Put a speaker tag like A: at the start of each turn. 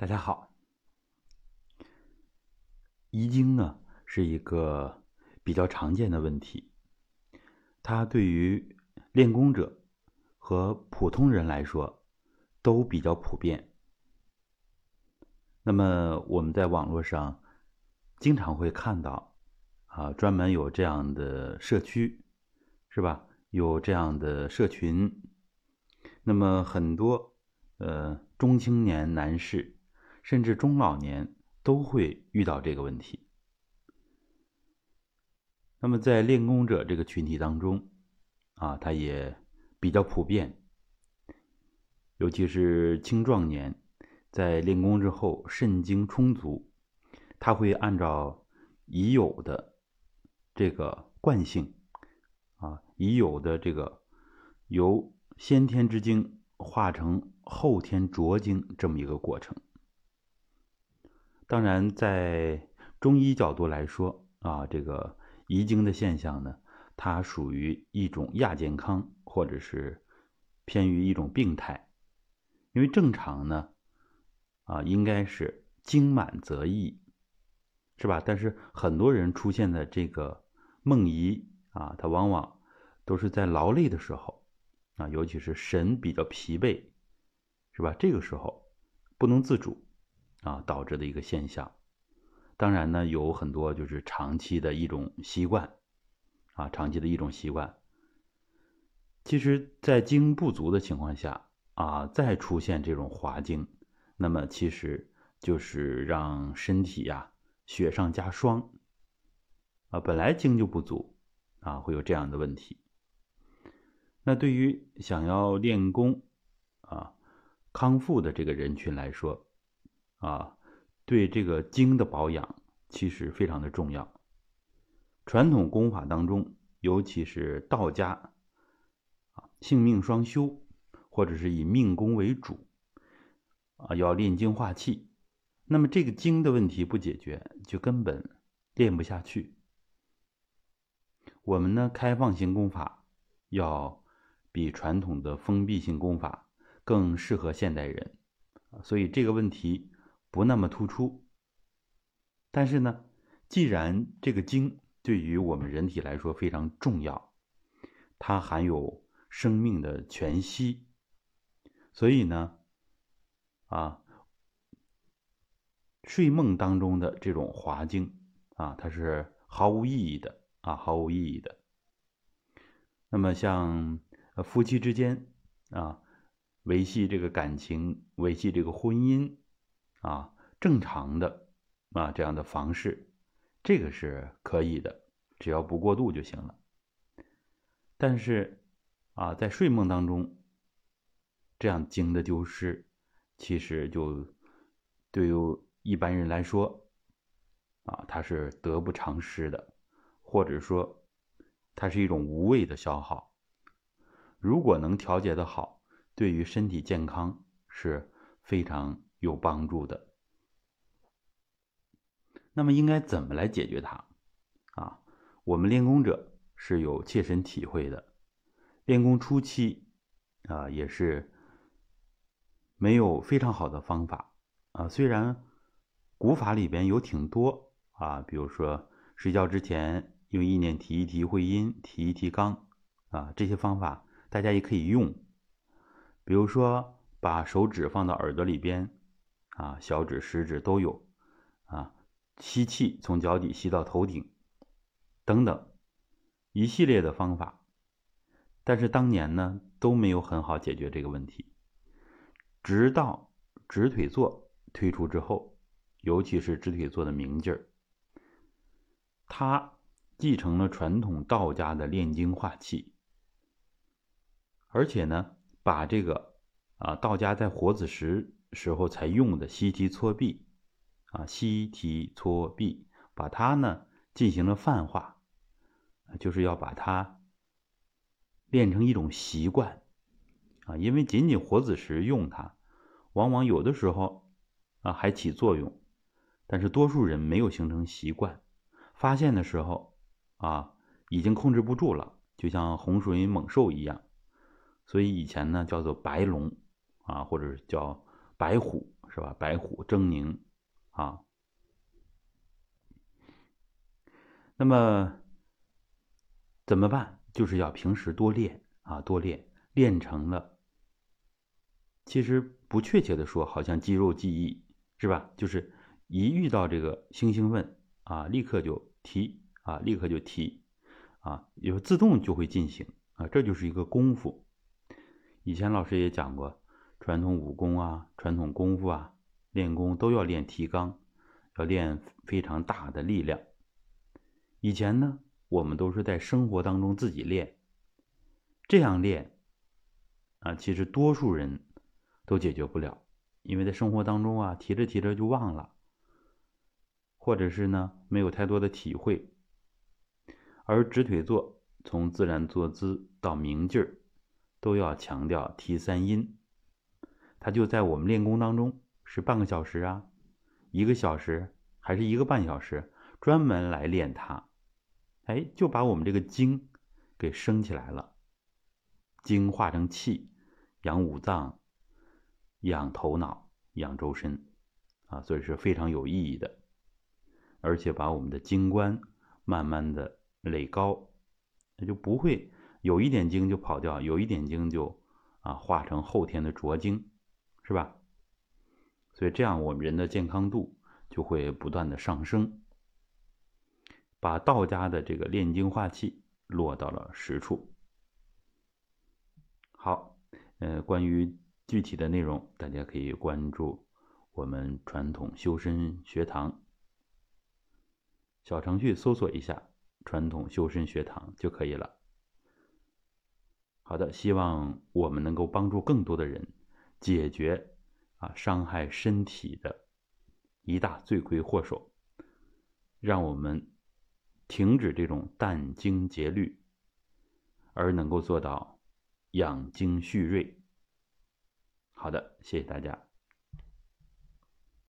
A: 大家好，遗精呢是一个比较常见的问题，它对于练功者和普通人来说都比较普遍。那么我们在网络上经常会看到啊，专门有这样的社区，是吧？有这样的社群，那么很多呃中青年男士。甚至中老年都会遇到这个问题。那么在练功者这个群体当中，啊，它也比较普遍，尤其是青壮年，在练功之后肾精充足，他会按照已有的这个惯性，啊，已有的这个由先天之精化成后天浊精这么一个过程。当然，在中医角度来说啊，这个遗精的现象呢，它属于一种亚健康，或者是偏于一种病态。因为正常呢，啊，应该是精满则溢，是吧？但是很多人出现的这个梦遗啊，它往往都是在劳累的时候啊，尤其是神比较疲惫，是吧？这个时候不能自主。啊，导致的一个现象，当然呢，有很多就是长期的一种习惯，啊，长期的一种习惯。其实，在精不足的情况下，啊，再出现这种滑精，那么其实就是让身体呀雪上加霜，啊，本来精就不足，啊，会有这样的问题。那对于想要练功，啊，康复的这个人群来说，啊，对这个精的保养其实非常的重要。传统功法当中，尤其是道家，啊，性命双修，或者是以命功为主，啊，要练精化气。那么这个精的问题不解决，就根本练不下去。我们呢，开放型功法要比传统的封闭性功法更适合现代人，所以这个问题。不那么突出，但是呢，既然这个精对于我们人体来说非常重要，它含有生命的全息，所以呢，啊，睡梦当中的这种滑精啊，它是毫无意义的啊，毫无意义的。那么像夫妻之间啊，维系这个感情，维系这个婚姻。啊，正常的啊，这样的房事，这个是可以的，只要不过度就行了。但是啊，在睡梦当中，这样精的丢失，其实就对于一般人来说，啊，它是得不偿失的，或者说，它是一种无谓的消耗。如果能调节的好，对于身体健康是非常。有帮助的，那么应该怎么来解决它？啊，我们练功者是有切身体会的。练功初期啊，也是没有非常好的方法啊。虽然古法里边有挺多啊，比如说睡觉之前用意念提一提会阴，提一提肛啊，这些方法大家也可以用。比如说把手指放到耳朵里边。啊，小指、食指都有，啊，吸气从脚底吸到头顶，等等，一系列的方法，但是当年呢都没有很好解决这个问题，直到直腿坐推出之后，尤其是直腿坐的明劲儿，他继承了传统道家的炼精化气，而且呢，把这个啊道家在活子时。时候才用的吸提搓臂，啊，吸提搓臂，把它呢进行了泛化，就是要把它练成一种习惯，啊，因为仅仅活子时用它，往往有的时候啊还起作用，但是多数人没有形成习惯，发现的时候啊已经控制不住了，就像洪水猛兽一样，所以以前呢叫做白龙，啊，或者叫。白虎是吧？白虎狰狞啊。那么怎么办？就是要平时多练啊，多练，练成了。其实不确切的说，好像肌肉记忆是吧？就是一遇到这个星星问啊，立刻就提啊，立刻就提啊，有自动就会进行啊，这就是一个功夫。以前老师也讲过，传统武功啊，传统功夫啊，练功都要练提肛，要练非常大的力量。以前呢，我们都是在生活当中自己练，这样练啊，其实多数人都解决不了，因为在生活当中啊，提着提着就忘了，或者是呢，没有太多的体会。而直腿坐，从自然坐姿到明劲儿，都要强调提三阴，它就在我们练功当中是半个小时啊，一个小时还是一个半小时，专门来练它。哎，就把我们这个精给升起来了，精化成气，养五脏，养头脑，养周身，啊，所以是非常有意义的，而且把我们的精关慢慢的垒高，那就不会有一点精就跑掉，有一点精就啊化成后天的浊精，是吧？所以这样我们人的健康度就会不断的上升。把道家的这个炼精化气落到了实处。好，呃，关于具体的内容，大家可以关注我们传统修身学堂小程序，搜索一下“传统修身学堂”就可以了。好的，希望我们能够帮助更多的人解决啊伤害身体的一大罪魁祸首，让我们。停止这种殚精竭虑，而能够做到养精蓄锐。好的，谢谢大家。